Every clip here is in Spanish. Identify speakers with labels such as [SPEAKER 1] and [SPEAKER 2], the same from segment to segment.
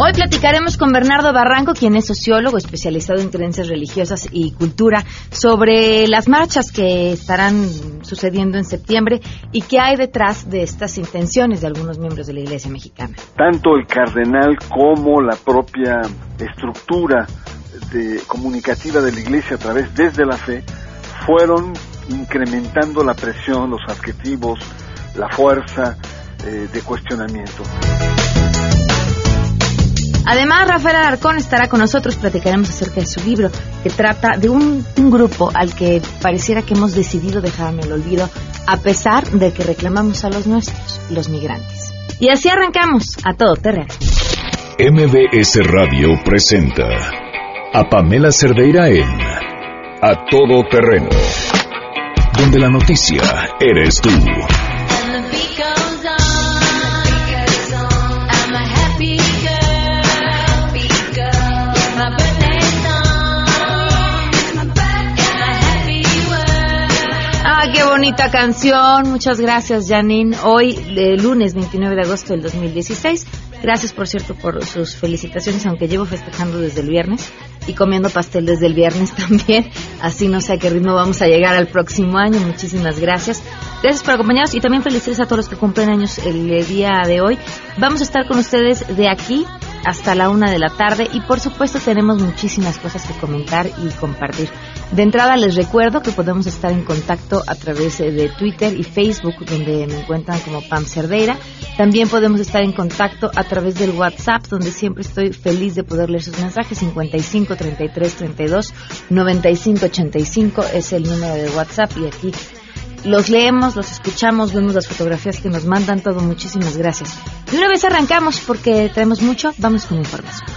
[SPEAKER 1] Hoy platicaremos con Bernardo Barranco, quien es sociólogo especializado en creencias religiosas y cultura, sobre las marchas que estarán sucediendo en septiembre y qué hay detrás de estas intenciones de algunos miembros de la Iglesia mexicana.
[SPEAKER 2] Tanto el cardenal como la propia estructura de, comunicativa de la Iglesia a través desde la fe fueron incrementando la presión, los adjetivos, la fuerza eh, de cuestionamiento.
[SPEAKER 1] Además, Rafael Alarcón estará con nosotros, platicaremos acerca de su libro, que trata de un, grupo al que pareciera que hemos decidido dejar en el olvido, a pesar de que reclamamos a los nuestros, los migrantes. Y así arrancamos a todo terreno.
[SPEAKER 3] MBS Radio presenta a Pamela Cerdeira en A Todo Terreno, donde la noticia eres tú.
[SPEAKER 1] Bonita canción. Muchas gracias, Janine. Hoy, el lunes 29 de agosto del 2016. Gracias, por cierto, por sus felicitaciones, aunque llevo festejando desde el viernes y comiendo pastel desde el viernes también. Así no sé a qué ritmo vamos a llegar al próximo año. Muchísimas gracias. Gracias por acompañarnos y también felicidades a todos los que cumplen años el día de hoy. Vamos a estar con ustedes de aquí hasta la una de la tarde y por supuesto tenemos muchísimas cosas que comentar y compartir. De entrada les recuerdo que podemos estar en contacto a través de Twitter y Facebook donde me encuentran como Pam Cerdeira. También podemos estar en contacto a través del WhatsApp donde siempre estoy feliz de poder leer sus mensajes 55 33 32 95 85 es el número de WhatsApp y aquí los leemos, los escuchamos, vemos las fotografías que nos mandan, todo. Muchísimas gracias. Y una vez arrancamos, porque tenemos mucho, vamos con información.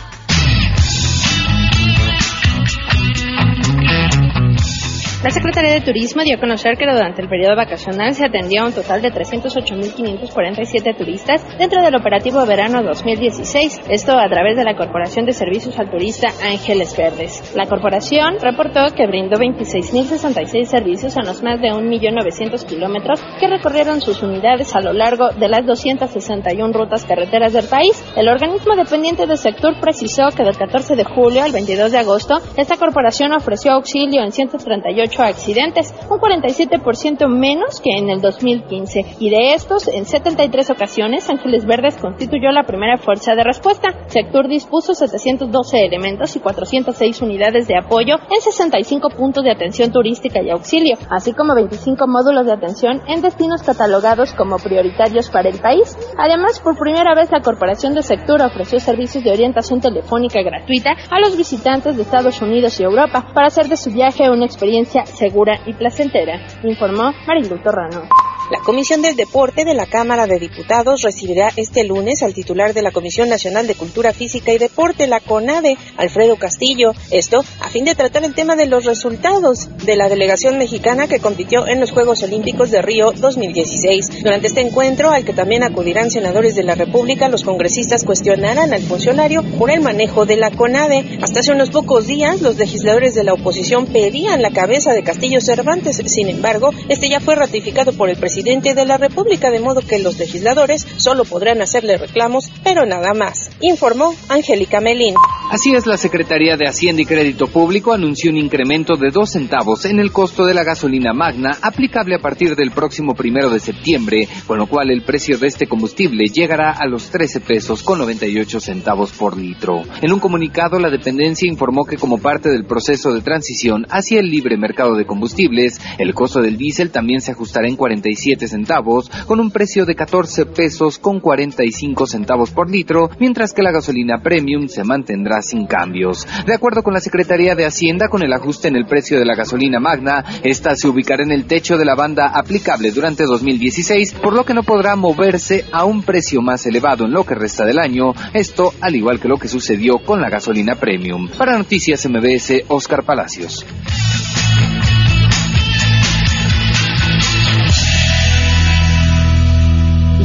[SPEAKER 4] La Secretaría de Turismo dio a conocer que durante el periodo vacacional se atendió a un total de 308.547 turistas dentro del operativo verano 2016, esto a través de la Corporación de Servicios al Turista Ángeles Verdes. La corporación reportó que brindó 26.066 servicios a los más de 1.900.000 kilómetros que recorrieron sus unidades a lo largo de las 261 rutas carreteras del país. El organismo dependiente del sector precisó que del 14 de julio al 22 de agosto, esta corporación ofreció auxilio en 138 accidentes, un 47% menos que en el 2015. Y de estos, en 73 ocasiones, Ángeles Verdes constituyó la primera fuerza de respuesta. Sector dispuso 712 elementos y 406 unidades de apoyo en 65 puntos de atención turística y auxilio, así como 25 módulos de atención en destinos catalogados como prioritarios para el país. Además, por primera vez la Corporación de Sector ofreció servicios de orientación telefónica gratuita a los visitantes de Estados Unidos y Europa para hacer de su viaje una experiencia segura y placentera, informó Marilu Torrano.
[SPEAKER 5] La Comisión del Deporte de la Cámara de Diputados recibirá este lunes al titular de la Comisión Nacional de Cultura Física y Deporte, la CONADE, Alfredo Castillo. Esto a fin de tratar el tema de los resultados de la delegación mexicana que compitió en los Juegos Olímpicos de Río 2016. Durante este encuentro, al que también acudirán senadores de la República, los congresistas cuestionarán al funcionario por el manejo de la CONADE. Hasta hace unos pocos días, los legisladores de la oposición pedían la cabeza de Castillo Cervantes. Sin embargo, este ya fue ratificado por el presidente presidente de la República, de modo que los legisladores solo podrán hacerle reclamos, pero nada más, informó Angélica Melín.
[SPEAKER 6] Así es, la Secretaría de Hacienda y Crédito Público anunció un incremento de dos centavos en el costo de la gasolina magna aplicable a partir del próximo primero de septiembre, con lo cual el precio de este combustible llegará a los 13 pesos con 98 centavos por litro. En un comunicado, la dependencia informó que como parte del proceso de transición hacia el libre mercado de combustibles, el costo del diésel también se ajustará en 47 centavos, con un precio de 14 pesos con 45 centavos por litro, mientras que la gasolina premium se mantendrá sin cambios. De acuerdo con la Secretaría de Hacienda, con el ajuste en el precio de la gasolina magna, esta se ubicará en el techo de la banda aplicable durante 2016, por lo que no podrá moverse a un precio más elevado en lo que resta del año, esto al igual que lo que sucedió con la gasolina premium. Para Noticias MBS, Oscar Palacios.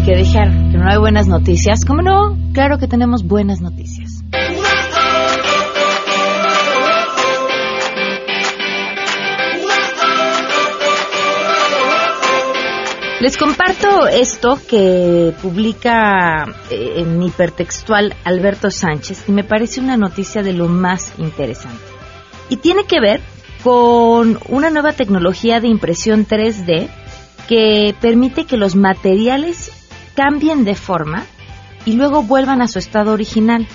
[SPEAKER 1] que dijeron que no hay buenas noticias. ¿Cómo no? Claro que tenemos buenas noticias. Les comparto esto que publica eh, en hipertextual Alberto Sánchez y me parece una noticia de lo más interesante. Y tiene que ver con una nueva tecnología de impresión 3D que permite que los materiales cambien de forma y luego vuelvan a su estado original.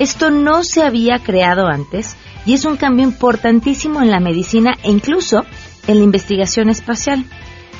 [SPEAKER 1] Esto no se había creado antes y es un cambio importantísimo en la medicina e incluso en la investigación espacial.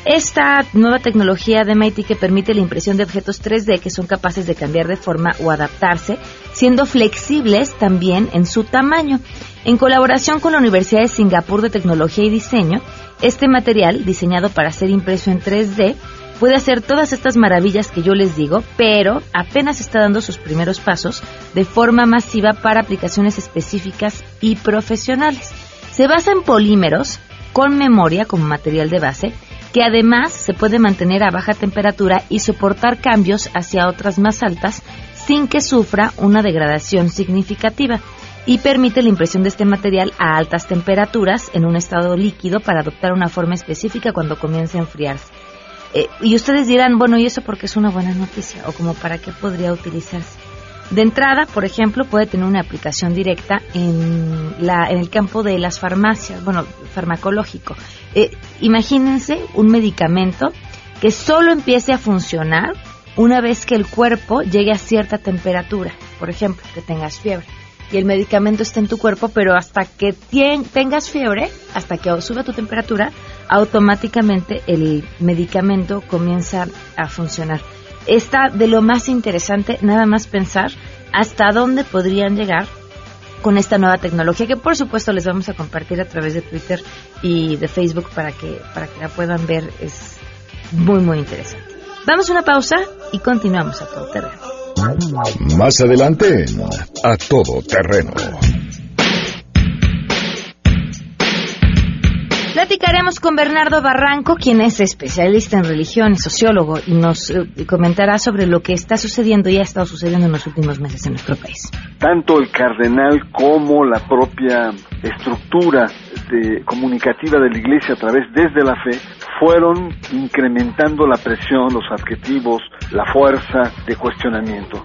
[SPEAKER 1] Esta nueva tecnología de MIT que permite la impresión de objetos 3D que son capaces de cambiar de forma o adaptarse, siendo flexibles también en su tamaño. En colaboración con la Universidad de Singapur de Tecnología y Diseño, este material, diseñado para ser impreso en 3D, puede hacer todas estas maravillas que yo les digo, pero apenas está dando sus primeros pasos de forma masiva para aplicaciones específicas y profesionales. Se basa en polímeros con memoria como material de base que además se puede mantener a baja temperatura y soportar cambios hacia otras más altas sin que sufra una degradación significativa y permite la impresión de este material a altas temperaturas en un estado líquido para adoptar una forma específica cuando comience a enfriarse. Eh, y ustedes dirán, bueno, ¿y eso porque es una buena noticia? ¿O como para qué podría utilizarse? De entrada, por ejemplo, puede tener una aplicación directa en, la, en el campo de las farmacias, bueno, farmacológico. Eh, imagínense un medicamento que solo empiece a funcionar una vez que el cuerpo llegue a cierta temperatura, por ejemplo, que tengas fiebre. Y el medicamento está en tu cuerpo, pero hasta que tengas fiebre, hasta que sube tu temperatura, automáticamente el medicamento comienza a funcionar está de lo más interesante nada más pensar hasta dónde podrían llegar con esta nueva tecnología que por supuesto les vamos a compartir a través de Twitter y de Facebook para que para que la puedan ver es muy muy interesante. Vamos una pausa y continuamos a todo terreno.
[SPEAKER 3] Más adelante A Todo Terreno.
[SPEAKER 1] Platicaremos con Bernardo Barranco, quien es especialista en religión sociólogo, y nos eh, comentará sobre lo que está sucediendo y ha estado sucediendo en los últimos meses en nuestro país.
[SPEAKER 2] Tanto el cardenal como la propia estructura de, comunicativa de la Iglesia a través desde la fe fueron incrementando la presión, los adjetivos, la fuerza de cuestionamiento.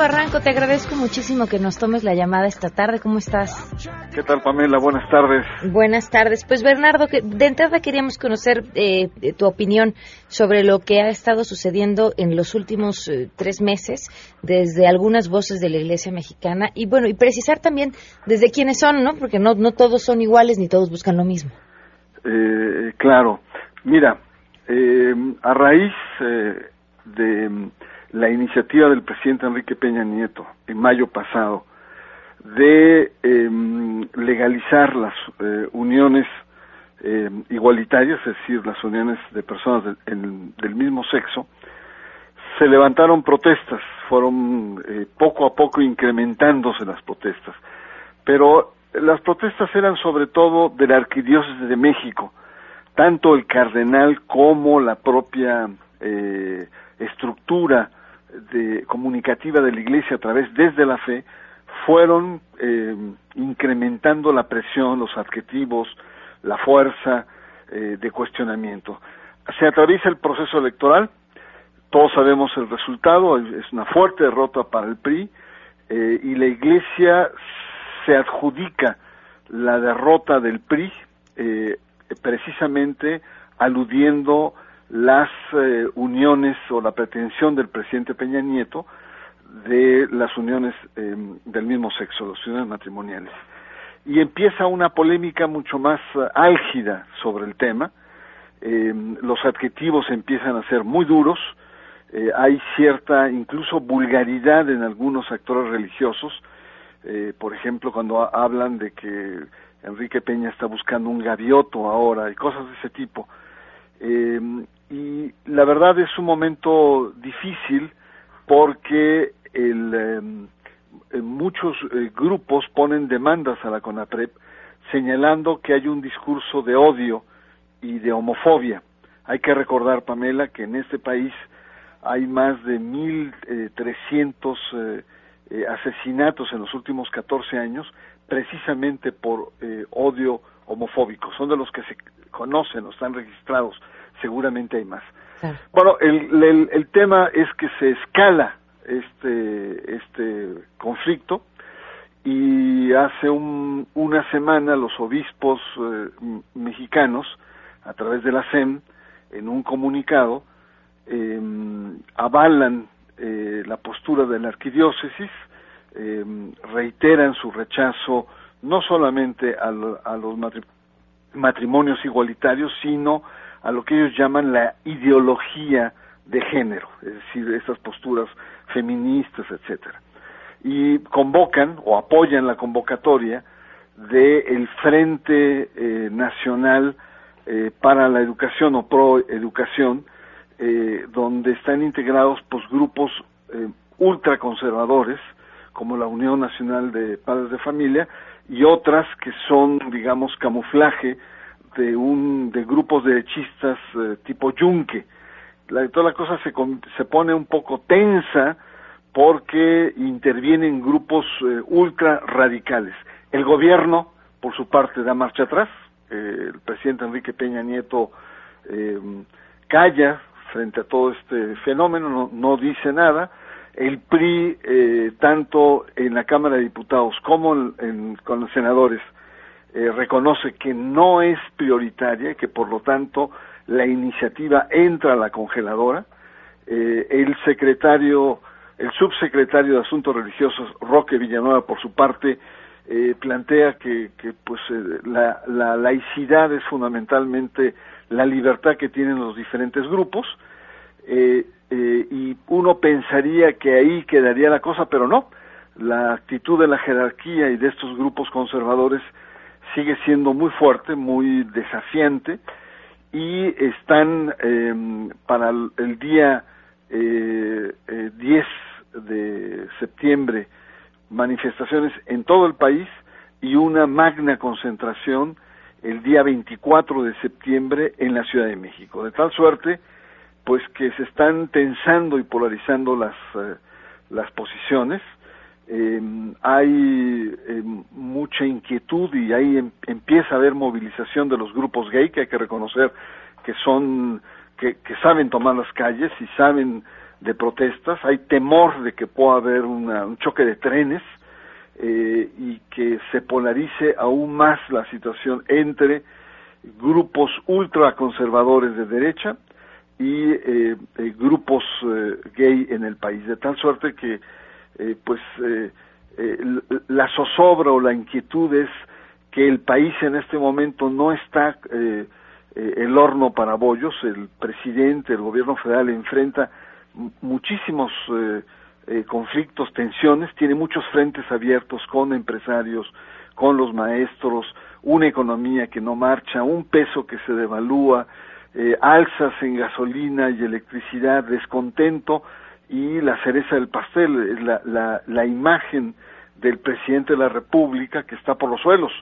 [SPEAKER 1] Barranco, te agradezco muchísimo que nos tomes la llamada esta tarde. ¿Cómo estás?
[SPEAKER 2] ¿Qué tal, Pamela? Buenas tardes.
[SPEAKER 1] Buenas tardes. Pues, Bernardo, que de entrada queríamos conocer eh, tu opinión sobre lo que ha estado sucediendo en los últimos eh, tres meses desde algunas voces de la Iglesia mexicana y, bueno, y precisar también desde quiénes son, ¿no? Porque no, no todos son iguales ni todos buscan lo mismo.
[SPEAKER 2] Eh, claro. Mira, a raíz de la iniciativa del presidente Enrique Peña Nieto en mayo pasado de em, legalizar las eh, uniones em, igualitarias, es decir, las uniones de personas del mismo sexo, se levantaron protestas, fueron eh, poco a poco incrementándose las protestas, pero las protestas eran sobre todo de la Arquidiócesis de México, tanto el cardenal como la propia eh, estructura de, comunicativa de la Iglesia a través desde la fe fueron eh, incrementando la presión, los adjetivos, la fuerza eh, de cuestionamiento. Se atraviesa el proceso electoral, todos sabemos el resultado, es una fuerte derrota para el PRI eh, y la Iglesia se adjudica la derrota del PRI precisamente aludiendo las eh, uniones o la pretensión del presidente Peña Nieto de las uniones em, del mismo sexo, las uniones matrimoniales. Y empieza una polémica mucho más eh, álgida sobre el tema, em, los adjetivos empiezan a ser muy duros, eh, hay cierta incluso vulgaridad en algunos actores religiosos, eh, por ejemplo, cuando hablan de que Enrique Peña está buscando un gavioto ahora y cosas de ese tipo. Eh, y la verdad es un momento difícil porque el, muchos grupos ponen demandas a la CONAPREP señalando que hay un discurso de odio y de homofobia. Hay que recordar, Pamela, que en este país hay más de 1.300 eh, eh, asesinatos en los últimos 14 años precisamente por eh, odio homofóbico. Son de los que se conocen o están registrados. Seguramente hay más. Bueno, el, el, tema es que se escala este, este conflicto y hace un, una semana los obispos mexicanos, a través de la SEM, en un comunicado, eh, avalan eh, la postura de la arquidiócesis, eh, reiteran su rechazo no solamente a, los matrimonios igualitarios, sino a lo que ellos llaman la ideología de género, es decir, esas posturas feministas, etcétera. Y convocan o apoyan la convocatoria del Frente Nacional para la Educación o Pro Educación, eh, donde están integrados pues, grupos eh, ultraconservadores, como la Unión Nacional de Padres de Familia, y otras que son, digamos, camuflaje de un de grupos derechistas eh, tipo yunque. La, toda la cosa se, se pone un poco tensa porque intervienen grupos eh, ultra radicales. El gobierno, por su parte, da marcha atrás. el presidente Enrique Peña Nieto calla frente a todo este fenómeno, no, dice nada. El PRI, eh, tanto en la Cámara de Diputados como con los senadores, eh, reconoce que no es prioritaria, que por lo tanto la iniciativa entra a la congeladora. Eh, el secretario, el subsecretario de Asuntos Religiosos, Roque Villanueva, por su parte, plantea que, que pues la, la laicidad es fundamentalmente la libertad que tienen los diferentes grupos eh, eh, y uno pensaría que ahí quedaría la cosa, pero no. La actitud de la jerarquía y de estos grupos conservadores sigue siendo muy fuerte, muy desafiante y están em, para el, día eh, 10 de septiembre manifestaciones en todo el país y una magna concentración el día 24 de septiembre en la Ciudad de México. De tal suerte pues que se están tensando y polarizando las, eh, las posiciones. Eh, hay eh, mucha inquietud y ahí em, empieza a haber movilización de los grupos gay que hay que reconocer que son que, saben tomar las calles y saben de protestas. Hay temor de que pueda haber un choque de trenes y que se polarice aún más la situación entre grupos ultraconservadores de derecha y eh, eh, grupos eh, gay en el país, de tal suerte que pues la zozobra o la inquietud es que el país en este momento no está el horno para bollos, el presidente, el gobierno federal enfrenta muchísimos conflictos, tensiones, tiene muchos frentes abiertos con empresarios, con los maestros, una economía que no marcha, un peso que se devalúa, eh, alzas en gasolina y electricidad, descontento y la cereza del pastel, es la, la, la imagen del presidente de la República que está por los suelos.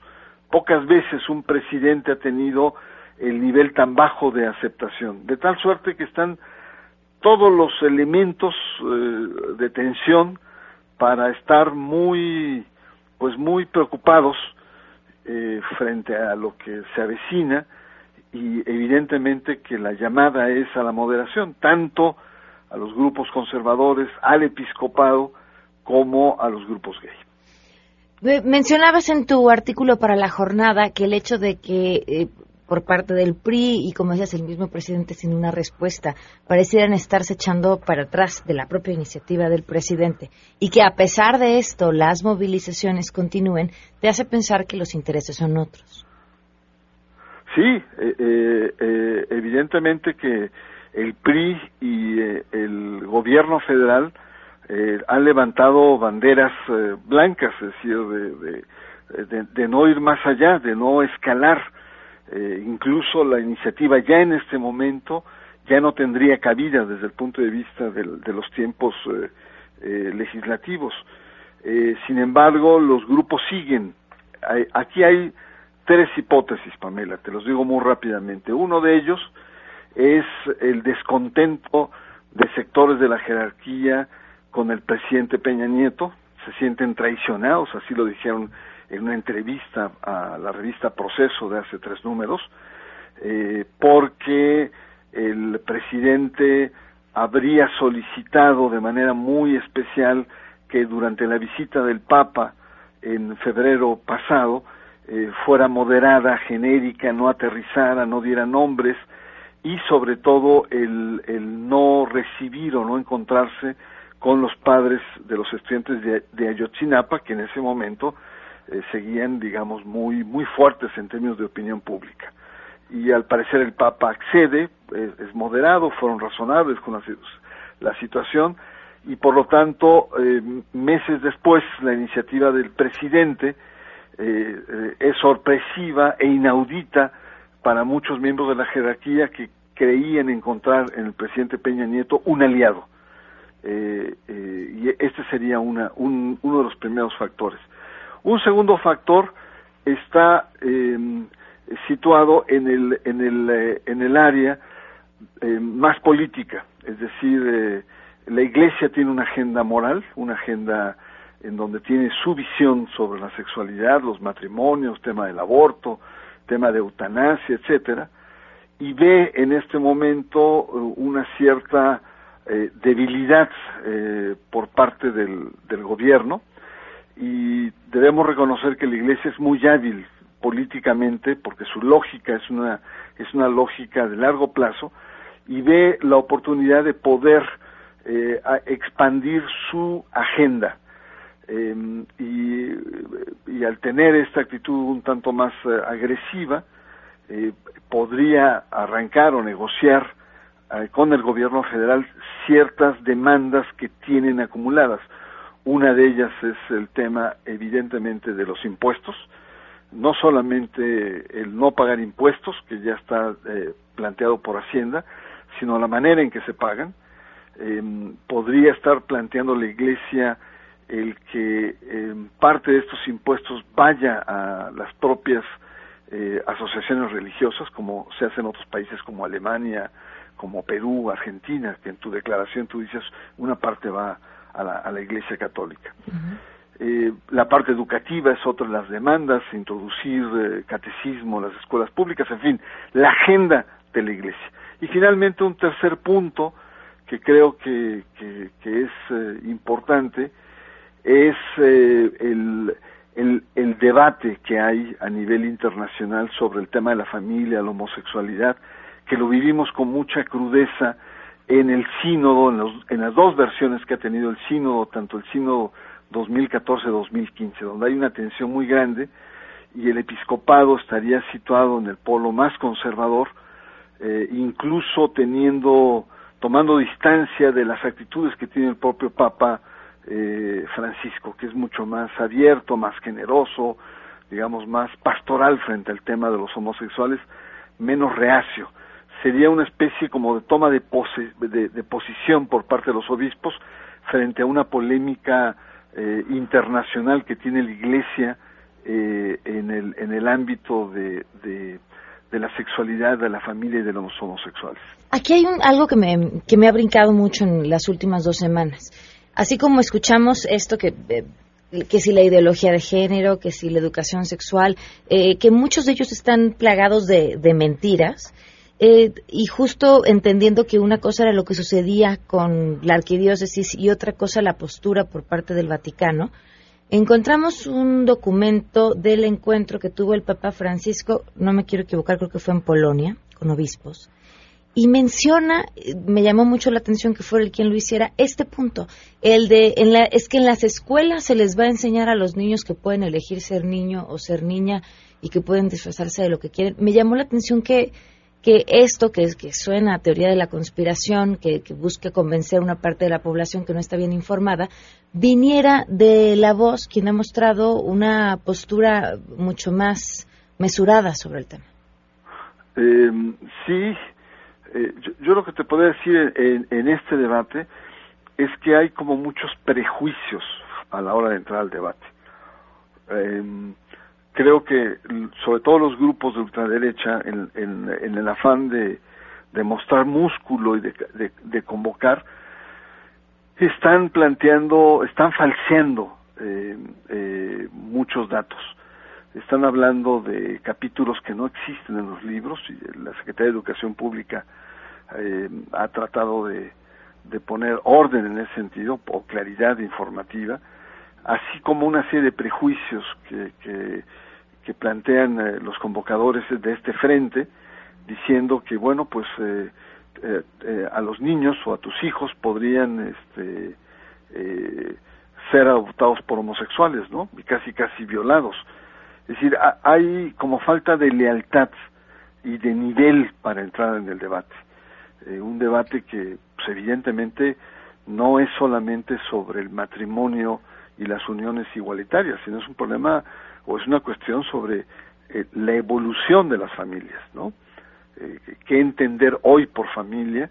[SPEAKER 2] Pocas veces un presidente ha tenido el nivel tan bajo de aceptación, de tal suerte que están todos los elementos eh, de tensión para estar muy pues muy preocupados eh, frente a lo que se avecina y evidentemente que la llamada es a la moderación, tanto a los grupos conservadores, al episcopado, como a los grupos gay.
[SPEAKER 1] Mencionabas en tu artículo para la jornada que el hecho de que eh, por parte del PRI y como decías el mismo presidente sin una respuesta parecieran estarse echando para atrás de la propia iniciativa del presidente y que a pesar de esto las movilizaciones continúen, te hace pensar que los intereses son otros.
[SPEAKER 2] Sí, eh, eh, eh, evidentemente que el PRI y eh, el gobierno federal eh, han levantado banderas eh, blancas, es decir, de, de, no ir más allá, de no escalar. incluso la iniciativa ya en este momento ya no tendría cabida desde el punto de vista de los tiempos legislativos. sin embargo, los grupos siguen. aquí hay tres hipótesis, Pamela, te los digo muy rápidamente. Uno de ellos es el descontento de sectores de la jerarquía con el presidente Peña Nieto, se sienten traicionados, así lo dijeron en una entrevista a la revista Proceso de hace tres números, eh, porque el presidente habría solicitado de manera muy especial que durante la visita del Papa en febrero pasado eh, fuera moderada, genérica, no aterrizara, no diera nombres, y sobre todo el, el no recibir o no encontrarse con los padres de los estudiantes de, Ayotzinapa que en ese momento eh, seguían digamos muy muy fuertes en términos de opinión pública. Y al parecer el Papa accede es moderado fueron razonables con la, situación y por lo tanto eh, meses después la iniciativa del presidente eh, es sorpresiva e inaudita para muchos miembros de la jerarquía que creían encontrar en el presidente Peña Nieto un aliado. Eh, eh, y este sería una, un, uno de los primeros factores. Un segundo factor está em, situado en el, en el, eh, en el área más política, es decir, la Iglesia tiene una agenda moral, una agenda en donde tiene su visión sobre la sexualidad, los matrimonios, tema del aborto, tema de eutanasia, etcétera, y ve en este momento uh, una cierta eh, debilidad eh, por parte del, del gobierno y debemos reconocer que la Iglesia es muy hábil políticamente porque su lógica es una es una lógica de largo plazo y ve la oportunidad de poder eh, expandir su agenda em, y, al tener esta actitud un tanto más agresiva eh, podría arrancar o negociar eh, con el gobierno federal ciertas demandas que tienen acumuladas. Una de ellas es el tema, evidentemente, de los impuestos, no solamente el no pagar impuestos, que ya está eh, planteado por Hacienda, sino la manera en que se pagan. Em, podría estar planteando la Iglesia el que parte de estos impuestos vaya a las propias eh, asociaciones religiosas, como se hace en otros países como Alemania, como Perú, Argentina, que en tu declaración tú dices una parte va a la, a la Iglesia Católica. eh, la parte educativa es otra de las demandas, introducir eh, catecismo en las escuelas públicas, en fin, la agenda de la Iglesia. Y finalmente un tercer punto que creo que, que, que es eh, importante es eh, el, el, debate que hay a nivel internacional sobre el tema de la familia, la homosexualidad, que lo vivimos con mucha crudeza en el sínodo, en, en las dos versiones que ha tenido el sínodo, tanto el sínodo 2014-2015, donde hay una tensión muy grande y el episcopado estaría situado en el polo más conservador, eh, incluso teniendo, tomando distancia de las actitudes que tiene el propio Papa eh, Francisco, que es mucho más abierto, más generoso, digamos, más pastoral frente al tema de los homosexuales, menos reacio. Sería una especie como de toma de, pose, de, posición por parte de los obispos frente a una polémica eh, internacional que tiene la Iglesia eh, en, el, en el ámbito de, de, la sexualidad, de la familia y de los homosexuales.
[SPEAKER 1] Aquí hay un, algo que me, que me ha brincado mucho en las últimas dos semanas Así como escuchamos esto que eh, que si la ideología de género, que si la educación sexual, eh, que muchos de ellos están plagados de, de mentiras. Eh, y justo entendiendo que una cosa era lo que sucedía con la arquidiócesis y otra cosa la postura por parte del Vaticano, encontramos un documento del encuentro que tuvo el Papa Francisco, no me quiero equivocar, creo que fue en Polonia, con obispos, y menciona, me llamó mucho la atención que fuera el quien lo hiciera, este punto, el de, en la, es que en las escuelas se les va a enseñar a los niños que pueden elegir ser niño o ser niña y que pueden disfrazarse de lo que quieren. Me llamó la atención que, que esto, que, suena a teoría de la conspiración, que, que busque convencer a una parte de la población que no está bien informada, viniera de la voz quien ha mostrado una postura mucho más mesurada sobre el tema.
[SPEAKER 2] Eh, sí, eh, yo, lo que te puedo decir en, este debate es que hay como muchos prejuicios a la hora de entrar al debate. Eh, creo que sobre todo los grupos de ultraderecha, en, en, el afán de, de, mostrar músculo y de, de, convocar, están planteando, están falseando eh, muchos datos están hablando de capítulos que no existen en los libros y la Secretaría de Educación Pública eh, ha tratado de, de, poner orden en ese sentido o claridad informativa, así como una serie de prejuicios que, que, que plantean eh, los convocadores de este frente, diciendo que, bueno, pues eh, a los niños o a tus hijos podrían este, ser adoptados por homosexuales, ¿no? Y casi, casi violados es decir, hay como falta de lealtad y de nivel para entrar en el debate. Eh, un debate que pues, evidentemente no es solamente sobre el matrimonio y las uniones igualitarias, sino es un problema o es una cuestión sobre eh, la evolución de las familias, ¿no? Eh, qué entender hoy por familia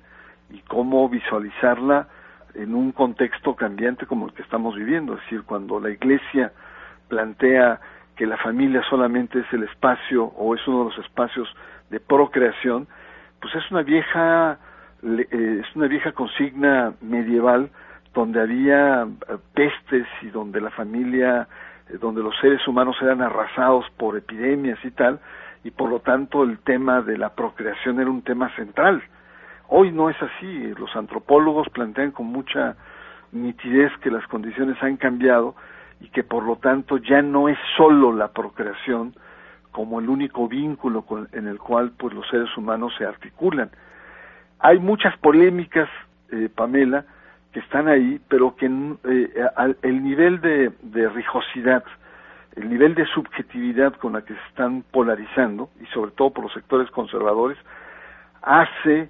[SPEAKER 2] y cómo visualizarla en un contexto cambiante como el que estamos viviendo, es decir, cuando la Iglesia plantea que la familia solamente es el espacio o es uno de los espacios de procreación, pues es una vieja eh, es una vieja consigna medieval donde había eh, pestes y donde la familia eh, donde los seres humanos eran arrasados por epidemias y tal y por lo tanto el tema de la procreación era un tema central. Hoy no es así, los antropólogos plantean con mucha nitidez que las condiciones han cambiado y que por lo tanto ya no es solo la procreación como el único vínculo en el cual pues los seres humanos se articulan. Hay muchas polémicas, eh, Pamela, que están ahí, pero que eh, el nivel de, de rijosidad, el nivel de subjetividad con la que se están polarizando, y sobre todo por los sectores conservadores, hace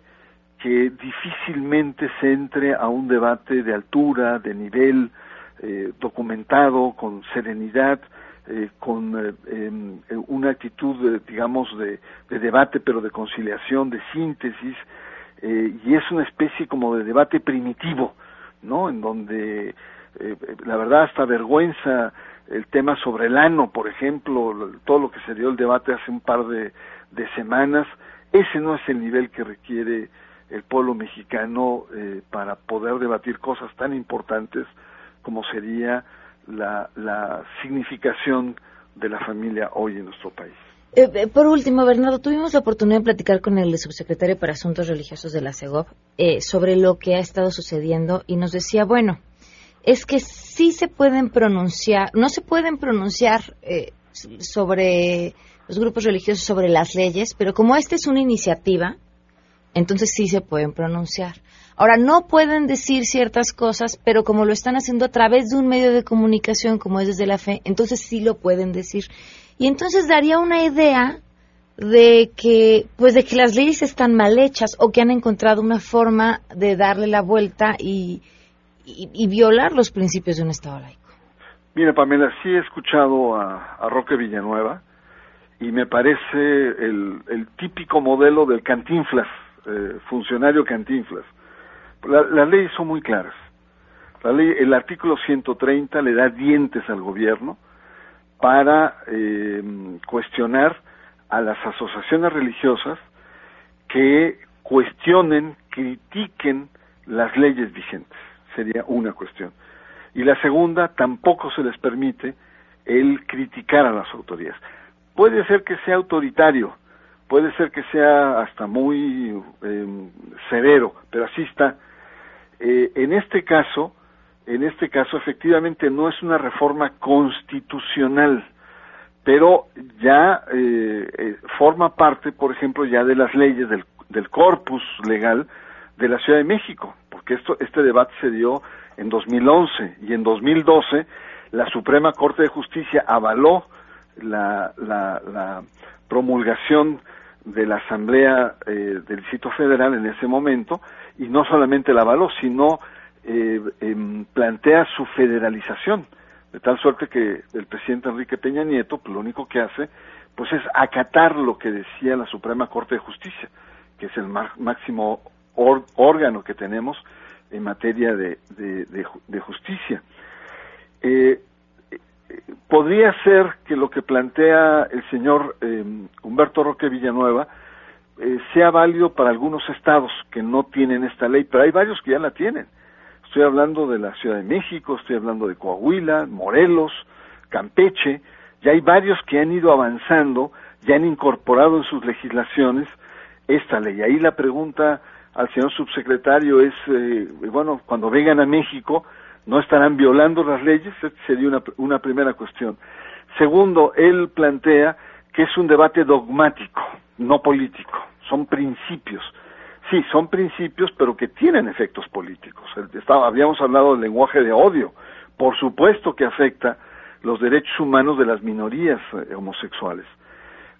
[SPEAKER 2] que difícilmente se entre a un debate de altura, de nivel, eh, documentado, con serenidad, eh, con eh, em, una actitud, digamos, de, debate, pero de conciliación, de síntesis, y es una especie como de debate primitivo, ¿no? En donde, la verdad, hasta vergüenza el tema sobre el ano, por ejemplo, todo lo que se dio el debate hace un par de, de semanas, ese no es el nivel que requiere el pueblo mexicano para poder debatir cosas tan importantes como sería la, significación de la familia hoy en nuestro país.
[SPEAKER 1] Eh, eh, por último, Bernardo, tuvimos la oportunidad de platicar con el subsecretario para Asuntos Religiosos de la CEGOP eh, sobre lo que ha estado sucediendo y nos decía, bueno, es que sí se pueden pronunciar, no se pueden pronunciar sobre los grupos religiosos, sobre las leyes, pero como esta es una iniciativa, entonces sí se pueden pronunciar. Ahora, no pueden decir ciertas cosas, pero como lo están haciendo a través de un medio de comunicación como es desde la fe, entonces sí lo pueden decir. Y entonces daría una idea de que, pues de que las leyes están mal hechas o que han encontrado una forma de darle la vuelta y, y, violar los principios de un Estado laico.
[SPEAKER 2] Mira, Pamela, sí he escuchado a, Roque Villanueva y me parece el, típico modelo del cantinflas, eh, funcionario cantinflas las leyes son muy claras. La ley, el artículo 130 le da dientes al gobierno para eh, cuestionar a las asociaciones religiosas que cuestionen, critiquen las leyes vigentes. Sería una cuestión. Y la segunda, tampoco se les permite el criticar a las autoridades. Puede ser que sea autoritario, puede ser que sea hasta muy eh, severo, pero así está eh, en este caso, en este caso efectivamente no es una reforma constitucional, pero ya eh, eh, forma parte, por ejemplo, ya de las leyes del, del corpus legal de la Ciudad de México, porque esto, este debate se dio en 2011 y en 2012 la Suprema Corte de Justicia avaló la, la, la promulgación de la Asamblea eh, del Distrito Federal en ese momento y no solamente la avaló, sino eh, em, plantea su federalización, de tal suerte que el presidente Enrique Peña Nieto pues, lo único que hace pues es acatar lo que decía la Suprema Corte de Justicia, que es el máximo órgano que tenemos en materia de, de, justicia. Eh, podría ser que lo que plantea el señor em, Humberto Roque Villanueva eh, sea válido para algunos estados que no tienen esta ley, pero hay varios que ya la tienen. Estoy hablando de la Ciudad de México, estoy hablando de Coahuila, Morelos, Campeche, ya hay varios que han ido avanzando, ya han incorporado en sus legislaciones esta ley. Ahí la pregunta al señor subsecretario es, eh, bueno, cuando vengan a México, ¿no estarán violando las leyes? Sería una, una primera cuestión. Segundo, él plantea que es un debate dogmático, no político, son principios. Sí, son principios, pero que tienen efectos políticos. Estaba, habíamos hablado del lenguaje de odio, por supuesto que afecta los derechos humanos de las minorías eh, homosexuales.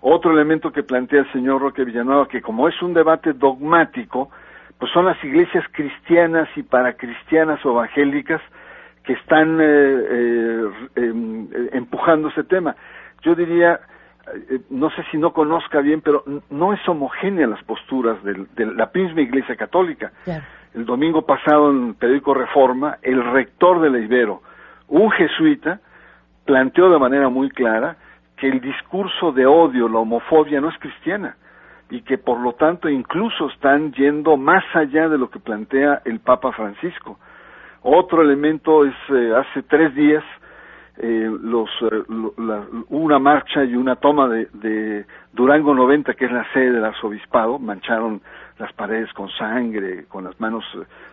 [SPEAKER 2] Otro elemento que plantea el señor Roque Villanueva, que como es un debate dogmático, pues son las iglesias cristianas y paracristianas o evangélicas que están eh, eh, em, empujando ese tema. Yo diría, no sé si no conozca bien, pero no es homogénea las posturas de la misma Iglesia Católica. El domingo pasado en el periódico Reforma, el rector de la Ibero, un jesuita, planteó de manera muy clara que el discurso de odio, la homofobia no es cristiana y que por lo tanto incluso están yendo más allá de lo que plantea el Papa Francisco. Otro elemento es eh, hace tres días eh, los, eh, una marcha y una toma de, de, Durango 90, que es la sede del arzobispado, mancharon las paredes con sangre, con las manos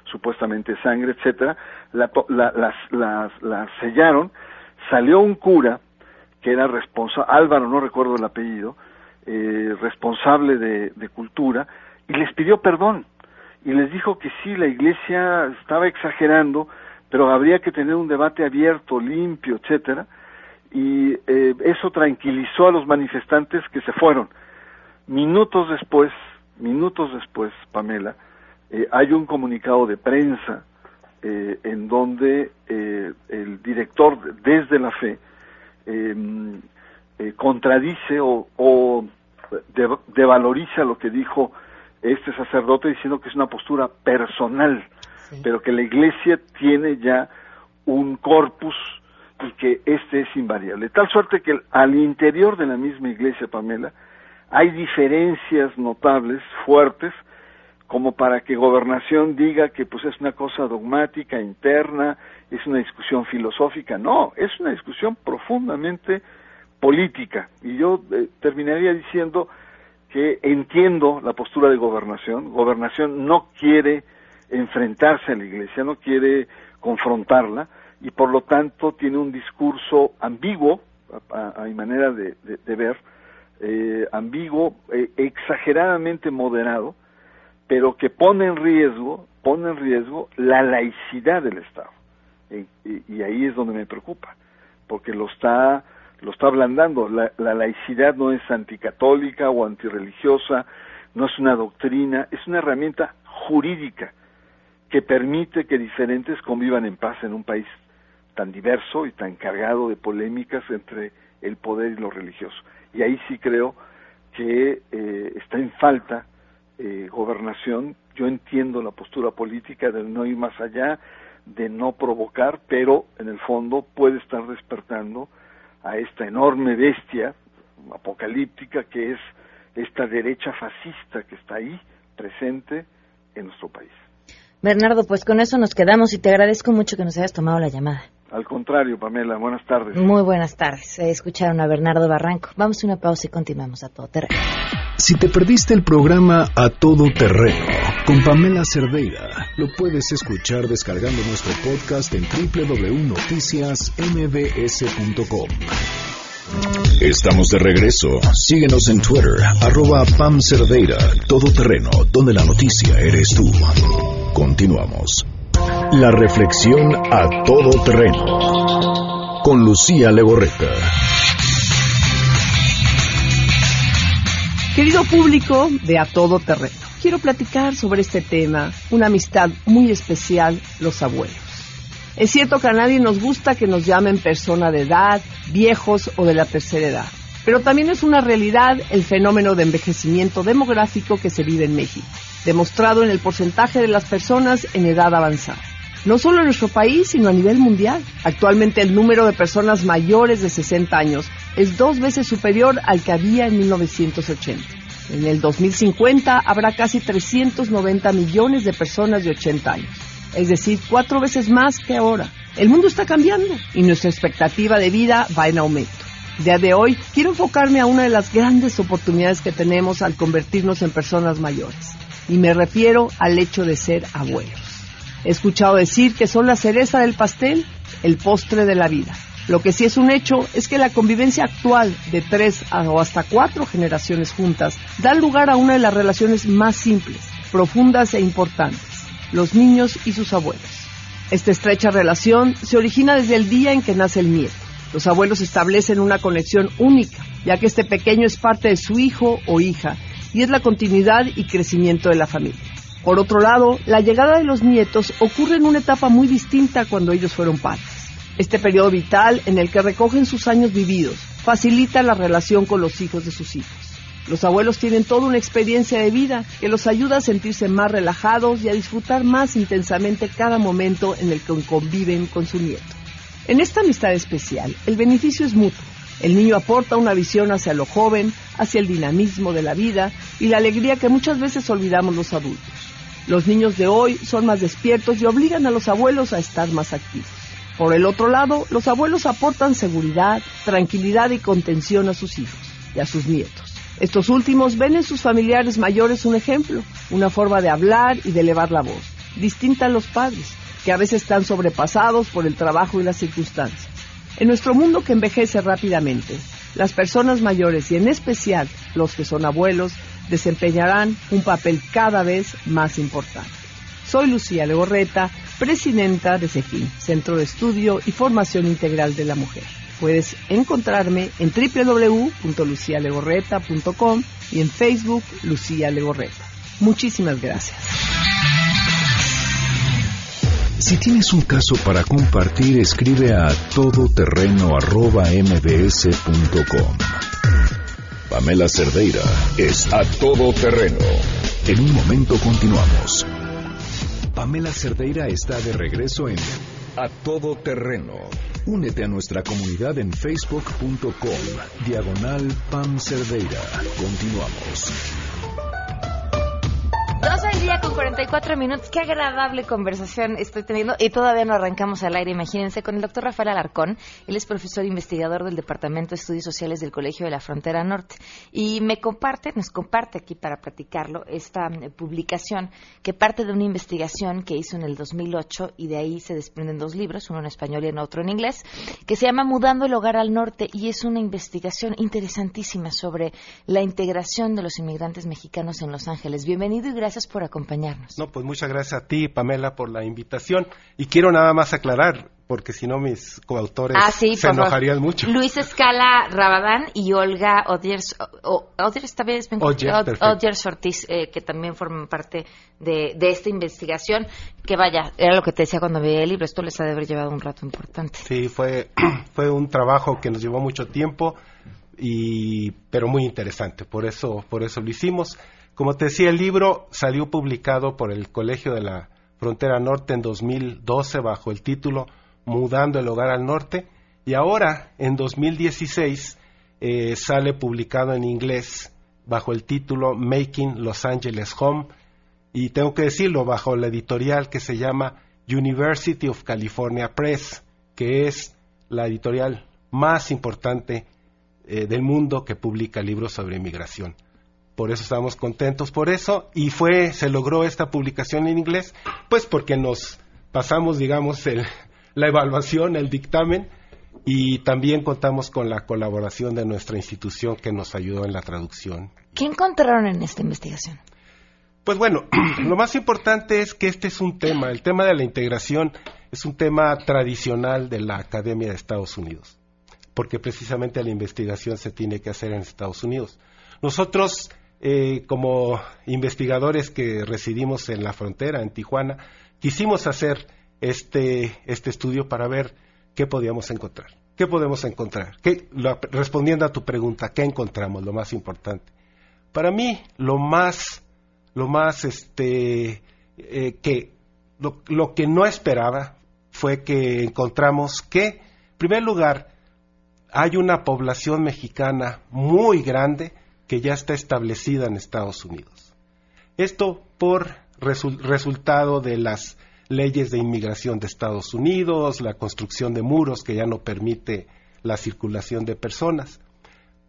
[SPEAKER 2] supuestamente sangre, etcétera, la, las, las, sellaron salió un cura que era responsable, Álvaro, no recuerdo el apellido, eh, responsable de cultura, y les pidió perdón. Y les dijo que sí, la iglesia estaba exagerando, pero habría que tener un debate abierto, limpio, etcétera. Y eh, eso tranquilizó a los manifestantes que se fueron. Minutos después, minutos después, Pamela, eh, hay un comunicado de prensa eh, en donde eh, el director desde la fe em, eh, contradice o, o devaloriza lo que dijo este sacerdote diciendo que es una postura personal, pero que la iglesia tiene ya un corpus y que este es invariable. Tal suerte que al interior de la misma iglesia, Pamela, hay diferencias notables, fuertes, como para que gobernación diga que pues es una cosa dogmática, interna, es una discusión filosófica. No, es una discusión profundamente política. Y yo eh, terminaría diciendo que entiendo la postura de gobernación. Gobernación no quiere enfrentarse a la iglesia, no quiere confrontarla y por lo tanto tiene un discurso ambiguo, a, mi manera de, ver, eh, ambiguo, eh, exageradamente moderado, pero que pone en riesgo, pone en riesgo la laicidad del Estado. Y, ahí es donde me preocupa, porque lo está, lo está ablandando. La, la laicidad no es anticatólica o antirreligiosa, no es una doctrina, es una herramienta jurídica que permite que diferentes convivan en paz en un país tan diverso y tan cargado de polémicas entre el poder y lo religioso. Y ahí sí creo que eh, está en falta eh, gobernación, yo entiendo la postura política de no ir más allá, de no provocar, pero en el fondo puede estar despertando a esta enorme bestia apocalíptica que es esta derecha fascista que está ahí presente en nuestro país.
[SPEAKER 1] Bernardo, pues con eso nos quedamos y te agradezco mucho que nos hayas tomado la llamada.
[SPEAKER 2] Al contrario, Pamela, buenas tardes.
[SPEAKER 1] Muy buenas tardes. Escucharon a Bernardo Barranco. Vamos a una pausa y continuamos a todo terreno.
[SPEAKER 3] Si te perdiste el programa A Todo Terreno con Pamela Cerdeira, lo puedes escuchar descargando nuestro podcast en www.noticiasmbs.com. Estamos de regreso. Síguenos en Twitter, arroba Pam Cerdeira, Todo Terreno, donde la noticia eres tú. Continuamos. La reflexión a todo terreno. Con Lucía Legorreta.
[SPEAKER 7] Querido público de A Todo Terreno, quiero platicar sobre este tema, una amistad muy especial, los abuelos. Es cierto que a nadie nos gusta que nos llamen persona de edad, viejos o de la tercera edad, pero también es una realidad el fenómeno de envejecimiento demográfico que se vive en México, demostrado en el porcentaje de las personas en edad avanzada. No solo en nuestro país, sino a nivel mundial. Actualmente el número de personas mayores de 60 años es dos veces superior al que había en 1980. En el 2050 habrá casi 390 millones de personas de 80 años, es decir, cuatro veces más que ahora. El mundo está cambiando y nuestra expectativa de vida va en aumento. Día de hoy quiero enfocarme a una de las grandes oportunidades que tenemos al convertirnos en personas mayores, y me refiero al hecho de ser abuelos. He escuchado decir que son la cereza del pastel, el postre de la vida. Lo que sí es un hecho es que la convivencia actual de tres o hasta cuatro generaciones juntas da lugar a una de las relaciones más simples, profundas e importantes, los niños y sus abuelos. Esta estrecha relación se origina desde el día en que nace el nieto. Los abuelos establecen una conexión única, ya que este pequeño es parte de su hijo o hija y es la continuidad y crecimiento de la familia. Por otro lado, la llegada de los nietos ocurre en una etapa muy distinta cuando ellos fueron padres. Este periodo vital en el que recogen sus años vividos facilita la relación con los hijos de sus hijos. Los abuelos tienen toda una experiencia de vida que los ayuda a sentirse más relajados y a disfrutar más intensamente cada momento en el que conviven con su nieto. En esta amistad especial, el beneficio es mutuo. El niño aporta una visión hacia lo joven, hacia el dinamismo de la vida y la alegría que muchas veces olvidamos los adultos. Los niños de hoy son más despiertos y obligan a los abuelos a estar más activos. Por el otro lado, los abuelos aportan seguridad, tranquilidad y contención a sus hijos y a sus nietos. Estos últimos ven en sus familiares mayores un ejemplo, una forma de hablar y de elevar la voz, distinta a los padres, que a veces están sobrepasados por el trabajo y las circunstancias. En nuestro mundo que envejece rápidamente, las personas mayores y en especial los que son abuelos desempeñarán un papel cada vez más importante. Soy Lucía Legorreta, presidenta de CEFIN, Centro de Estudio y Formación Integral de la Mujer. Puedes encontrarme en www.lucialegorreta.com y en Facebook Lucía Legorreta. Muchísimas gracias.
[SPEAKER 3] Si tienes un caso para compartir, escribe a todoterreno.mbs.com. Pamela Cerdeira es a todoterreno. En un momento continuamos. Pamela Cerdeira está de regreso en A Todo Terreno. Únete a nuestra comunidad en facebook.com, diagonal Pam Cerdeira. Continuamos.
[SPEAKER 1] Día con 44 minutos. Qué agradable conversación estoy teniendo. Y todavía no arrancamos al aire, imagínense, con el doctor Rafael Alarcón. Él es profesor investigador del Departamento de Estudios Sociales del Colegio de la Frontera Norte. Y me comparte, nos comparte aquí para platicarlo, esta eh, publicación que parte de una investigación que hizo en el 2008 y de ahí se desprenden dos libros, uno en español y otro en inglés, que se llama Mudando el Hogar al Norte y es una investigación interesantísima sobre la integración de los inmigrantes mexicanos en Los Ángeles. Bienvenido y gracias por acompañarnos.
[SPEAKER 8] No, pues muchas gracias a ti, Pamela, por la invitación. Y quiero nada más aclarar, porque si no mis coautores
[SPEAKER 1] ah, sí,
[SPEAKER 8] se enojarían mucho.
[SPEAKER 1] Luis Escala Rabadán y Olga Odiers, Odiers, Odiers Ortiz, eh, que también forman parte de, de, esta investigación, que vaya, era lo que te decía cuando veía el libro, esto les ha de haber llevado un rato importante.
[SPEAKER 8] Sí, fue, fue un trabajo que nos llevó mucho tiempo, y, pero muy interesante, por eso, por eso lo hicimos. Como te decía, el libro salió publicado por el Colegio de la Frontera Norte en 2012 bajo el título Mudando el Hogar al Norte y ahora, en 2016, eh, sale publicado en inglés bajo el título Making Los Angeles Home y tengo que decirlo bajo la editorial que se llama University of California Press, que es la editorial más importante eh, del mundo que publica libros sobre inmigración por eso estamos contentos por eso y fue se logró esta publicación en inglés pues porque nos pasamos digamos el, la evaluación el dictamen y también contamos con la colaboración de nuestra institución que nos ayudó en la traducción.
[SPEAKER 1] ¿Qué encontraron en esta investigación?
[SPEAKER 8] Pues bueno, lo más importante es que este es un tema, el tema de la integración es un tema tradicional de la Academia de Estados Unidos, porque precisamente la investigación se tiene que hacer en Estados Unidos. Nosotros eh, como investigadores que residimos en la frontera, en Tijuana, quisimos hacer este, este estudio para ver qué podíamos encontrar. ¿Qué podemos encontrar? respondiendo a tu pregunta, ¿qué encontramos? Lo más importante. Para mí, lo más, lo más, este, eh, que, lo, que no esperaba fue que encontramos que, en primer lugar, hay una población mexicana muy grande que ya está establecida en Estados Unidos. Esto por resultado de las leyes de inmigración de Estados Unidos, la construcción de muros que ya no permite la circulación de personas.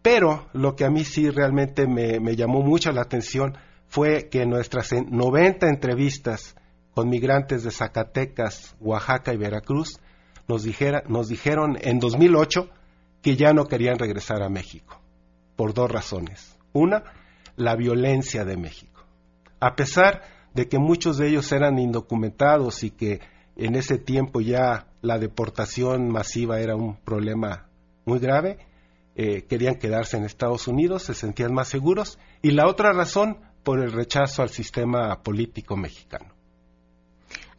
[SPEAKER 8] Pero lo que a mí sí realmente me, llamó mucho la atención fue que nuestras 90 entrevistas con migrantes de Zacatecas, Oaxaca y Veracruz, nos, nos dijeron en 2008 que ya no querían regresar a México, por dos razones. Una, la violencia de México. A pesar de que muchos de ellos eran indocumentados y que en ese tiempo ya la deportación masiva era un problema muy grave, eh, querían quedarse en Estados Unidos, se sentían más seguros, y la otra razón por el rechazo al sistema político mexicano.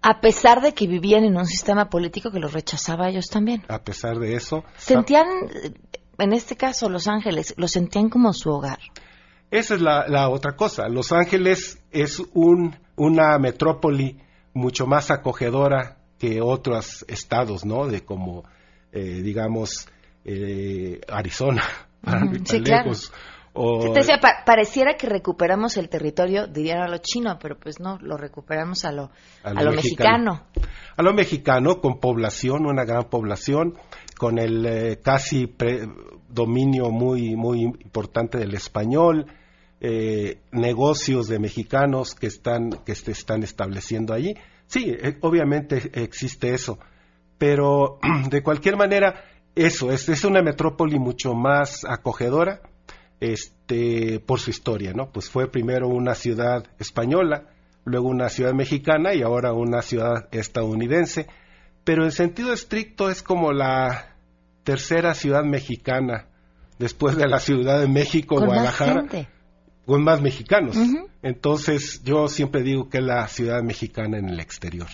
[SPEAKER 1] A pesar de que vivían en un sistema político que los rechazaba a ellos también.
[SPEAKER 8] A pesar de eso.
[SPEAKER 1] Sentían, en este caso, Los Ángeles, lo sentían como su hogar.
[SPEAKER 8] Esa es la, otra cosa. Los Ángeles es un, una metrópoli mucho más acogedora que otros estados, ¿no? De como, eh, digamos, eh, Arizona,
[SPEAKER 1] sí, lejos. O... pareciera que recuperamos el territorio, dirían a lo chino, pero pues no, lo recuperamos a lo, a lo, mexicano.
[SPEAKER 8] A lo mexicano, con población, una gran población, con el eh, casi dominio muy, muy importante del español, eh, negocios de mexicanos que están, que se están estableciendo allí. Sí, eh, obviamente existe eso, pero de cualquier manera, eso, es, es una metrópoli mucho más acogedora este, por su historia, ¿no? Pues fue primero una ciudad española, luego una ciudad mexicana y ahora una ciudad estadounidense, pero en sentido estricto es como la tercera ciudad mexicana después de la Ciudad de México, Guadalajara con más mexicanos. Entonces, yo siempre digo que es la ciudad mexicana en el exterior.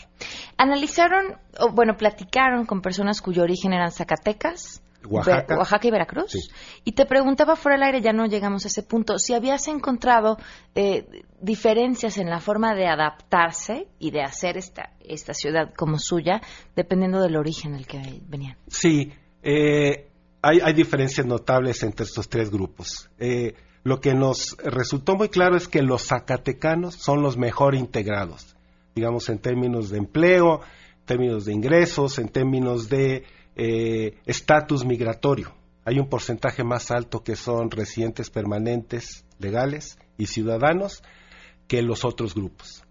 [SPEAKER 1] ¿Analizaron, o bueno, platicaron con personas cuyo origen eran Zacatecas?
[SPEAKER 8] Oaxaca.
[SPEAKER 1] Oaxaca y Veracruz. Y te preguntaba fuera del aire, ya no llegamos a ese punto, si habías encontrado eh, diferencias en la forma de adaptarse y de hacer esta, esta ciudad como suya, dependiendo del origen del que venían.
[SPEAKER 8] Sí, eh, hay, hay, diferencias notables entre estos tres grupos. Eh, lo que nos resultó muy claro es que los zacatecanos son los mejor integrados, digamos en términos de empleo, en términos de ingresos, en términos de eh, estatus migratorio. Hay un porcentaje más alto que son residentes permanentes legales y ciudadanos que los otros grupos.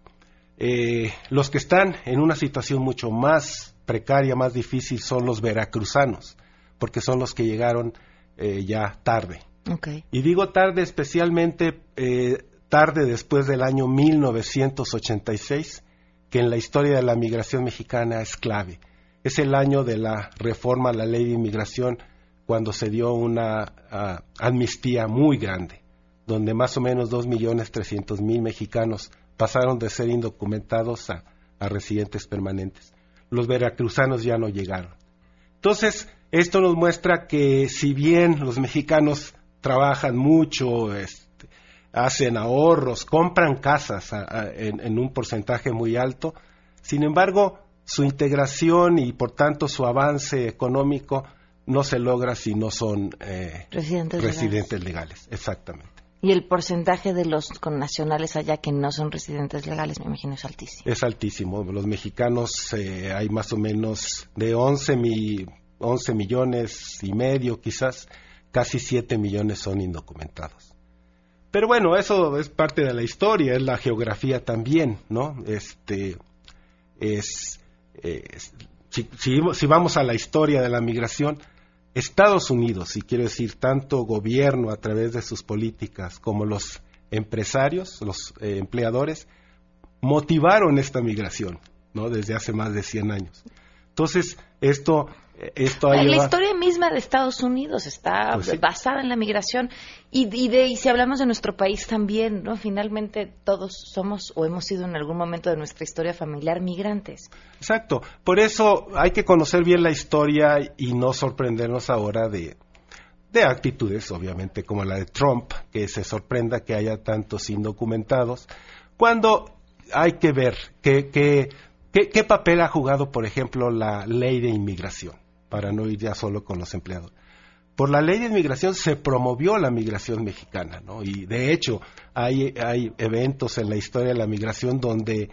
[SPEAKER 8] Eh, los que están en una situación mucho más precaria, más difícil, son los veracruzanos, porque son los que llegaron eh, ya tarde. Y digo tarde especialmente tarde después del año 1986, que en la historia de la migración mexicana es clave. Es el año de la reforma a la ley de inmigración cuando se dio una ah, amnistía muy grande, donde más o menos 2.300.000 mexicanos pasaron de ser indocumentados a residentes permanentes. Los veracruzanos ya no llegaron. Entonces, esto nos muestra que si bien los mexicanos trabajan mucho, este, hacen ahorros, compran casas en, un porcentaje muy alto. Sin embargo, su integración y por tanto su avance económico no se logra si no son
[SPEAKER 1] eh, residentes,
[SPEAKER 8] legales. Exactamente.
[SPEAKER 1] Y el porcentaje de los connacionales allá que no son residentes legales, me imagino, es altísimo.
[SPEAKER 8] Es altísimo. Los mexicanos eh, hay más o menos de 11, mi, 11 millones y medio quizás casi 7 millones son indocumentados. Pero bueno, eso es parte de la historia, es la geografía también, ¿no? Este, es, si, si, vamos a la historia de la migración, Estados Unidos, y quiero decir, tanto gobierno a través de sus políticas como los empresarios, los eh, empleadores, motivaron esta migración, ¿no? Desde hace más de 100 años. Entonces, esto esto
[SPEAKER 1] La historia misma de Estados Unidos está
[SPEAKER 8] Pues sí.
[SPEAKER 1] basada en la migración y, y de y si hablamos de nuestro país también, ¿no? Finalmente todos somos o hemos sido en algún momento de nuestra historia familiar migrantes.
[SPEAKER 8] Exacto. Por eso hay que conocer bien la historia y no sorprendernos ahora de, de actitudes, obviamente, como la de Trump, que se sorprenda que haya tantos indocumentados, cuando hay que ver que, que- que- qué papel ha jugado, por ejemplo, la ley de inmigración, para no ir ya solo con los empleados. Por la ley de inmigración se promovió la migración mexicana, ¿no? Y de hecho hay, hay eventos en la historia de la migración donde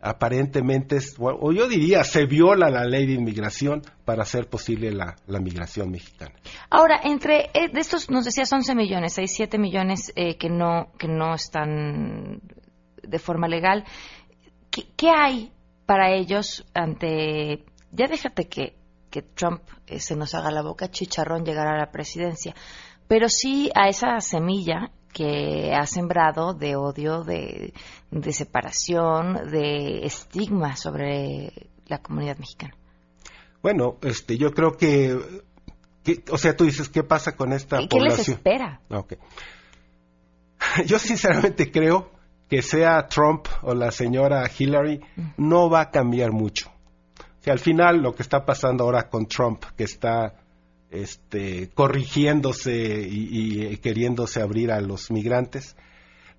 [SPEAKER 8] aparentemente, o yo diría, se viola la ley de inmigración para hacer posible la, la migración mexicana.
[SPEAKER 1] Ahora, entre eh, de estos, nos decías 11 millones, hay 7 millones eh, que, no, que no están de forma legal. ¿Qué, qué hay para ellos ante, ya déjate que, que Trump eh, se nos haga la boca chicharrón llegar a la presidencia, pero sí a esa semilla que ha sembrado de odio, de, de separación, de estigma sobre la comunidad mexicana?
[SPEAKER 8] Bueno, este, yo creo que, que- o sea, tú dices, ¿qué pasa con esta
[SPEAKER 1] ¿Qué- ¿Qué les
[SPEAKER 8] población?
[SPEAKER 1] espera?
[SPEAKER 8] Ok. Yo sinceramente creo que sea Trump o la señora Hillary, no va a cambiar mucho. Sea, al final lo que está pasando ahora con Trump, que está este, corrigiéndose y, y queriéndose abrir a los migrantes,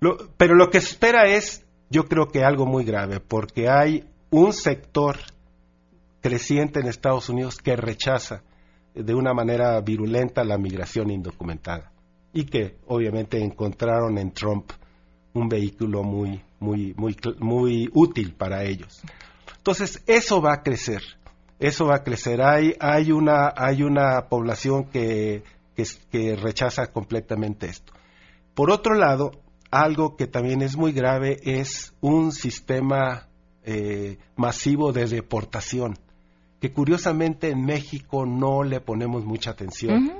[SPEAKER 8] lo- pero lo que espera es, yo creo que algo muy grave, porque hay un sector creciente en Estados Unidos que rechaza de una manera virulenta la migración indocumentada y que obviamente encontraron en Trump un vehículo muy muy muy muy útil para ellos. Entonces, eso va a crecer. Eso va a crecer. Hay hay una hay una población que que, es- que rechaza completamente esto. Por otro lado, algo que también es muy grave es un sistema eh, masivo de deportación, que curiosamente en México no le ponemos mucha atención.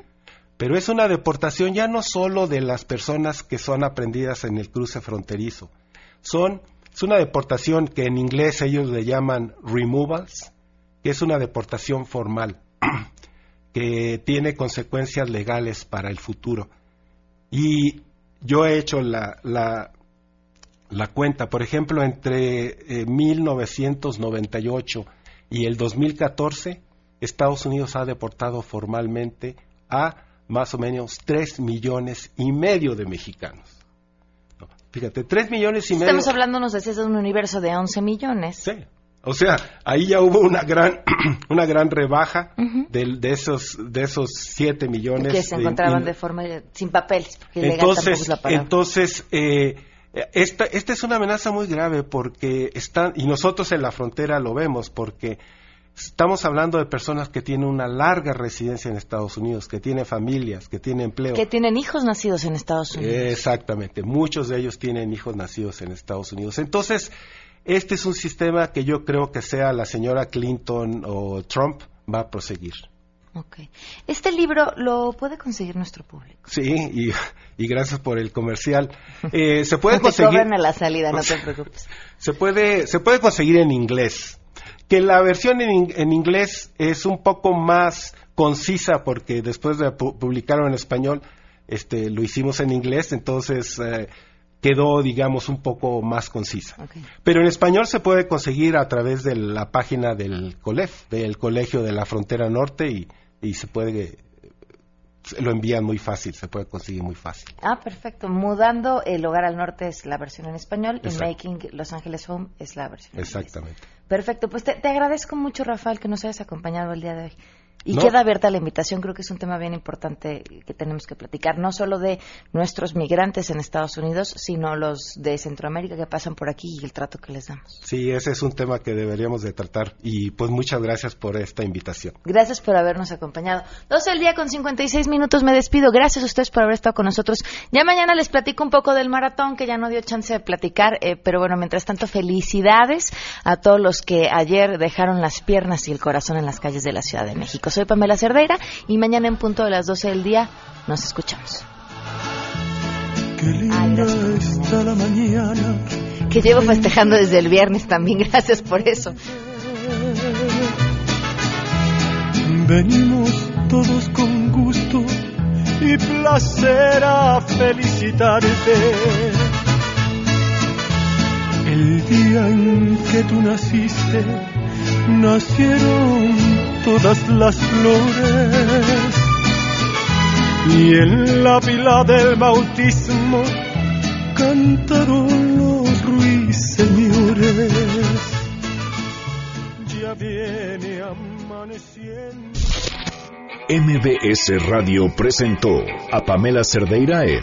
[SPEAKER 8] Pero es una deportación ya no solo de las personas que son aprendidas en el cruce fronterizo, son es una deportación que en inglés ellos le llaman removals, que es una deportación formal, que tiene consecuencias legales para el futuro. Y yo he hecho la, cuenta, por ejemplo, entre eh, 1998 y el 2014, Estados Unidos ha deportado formalmente a más o menos 3 millones y medio de mexicanos. Fíjate, 3 millones y medio.
[SPEAKER 1] Estamos hablando, nos decías, de un universo de 11 millones.
[SPEAKER 8] Sí. O sea, ahí ya hubo una gran, una gran rebaja del- de, esos, de esos 7 millones.
[SPEAKER 1] que se encontraban
[SPEAKER 8] in-
[SPEAKER 1] de forma eh, sin papeles. porque
[SPEAKER 8] entonces,
[SPEAKER 1] es la palabra.
[SPEAKER 8] entonces eh, esta, esta es una amenaza muy grave porque están, y nosotros en la frontera lo vemos, porque estamos hablando de personas que tienen una larga residencia en Estados Unidos, que tienen familias, que tienen empleo.
[SPEAKER 1] que tienen hijos nacidos en Estados Unidos.
[SPEAKER 8] Exactamente, muchos de ellos tienen hijos nacidos en Estados Unidos. Entonces, este es un sistema que yo creo que sea la señora Clinton o Trump va a proseguir.
[SPEAKER 1] Ok. Este libro lo puede conseguir nuestro público.
[SPEAKER 8] Sí, y, y gracias por el comercial. Eh, se puede
[SPEAKER 1] No te
[SPEAKER 8] conseguir.
[SPEAKER 1] a la salida, no te preocupes.
[SPEAKER 8] Se puede, se puede conseguir en inglés. Que la versión en, in- en inglés es un poco más concisa porque después de pu- publicarlo en español, este, lo hicimos en inglés, entonces eh, quedó, digamos, un poco más concisa. Pero en español se puede conseguir a través de la página del COLEF, del Colegio de la Frontera Norte, y, y se puede, lo envían muy fácil, se puede conseguir muy fácil.
[SPEAKER 1] Ah, perfecto. Mudando el hogar al norte es la versión en español y. Making Los Ángeles Home es la versión en.
[SPEAKER 8] Exactamente.
[SPEAKER 1] Perfecto, pues te, te agradezco mucho, Rafael, que nos hayas acompañado el día de hoy. Y
[SPEAKER 8] No.
[SPEAKER 1] queda abierta la invitación, creo que es un tema bien importante que tenemos que platicar, no solo de nuestros migrantes en Estados Unidos, sino los de Centroamérica que pasan por aquí y el trato que les damos.
[SPEAKER 8] Sí, ese es un tema que deberíamos de tratar y pues muchas gracias por esta invitación.
[SPEAKER 1] Gracias por habernos acompañado. 12 del día con 56 minutos, me despido. Gracias a ustedes por haber estado con nosotros. Ya mañana les platico un poco del maratón, que ya no dio chance de platicar, eh, pero bueno, mientras tanto, felicidades a todos los que ayer dejaron las piernas y el corazón en las calles de la Ciudad de México. Soy Pamela Cerdeira y mañana en punto de las 12 del día nos escuchamos.
[SPEAKER 9] Qué linda está la mañana.
[SPEAKER 1] Que llevo festejando desde el viernes también, gracias por eso.
[SPEAKER 9] venimos todos con gusto y placer a felicitarte. El día en que tú naciste, nacieron todas las flores. Y en la pila del bautismo cantaron los ruiseñores. Ya viene amaneciendo.
[SPEAKER 3] MBS Radio presentó a Pamela Cerdeira en